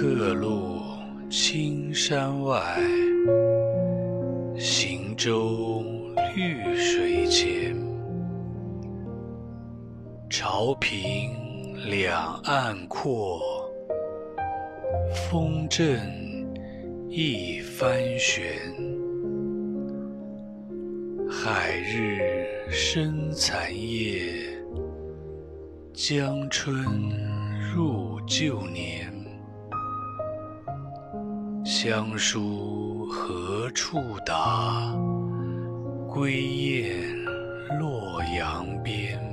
客路青山外，行舟绿水前。潮平两岸阔，风正一帆悬。海日生残夜，江春入旧年。乡书何处达？归雁洛阳边。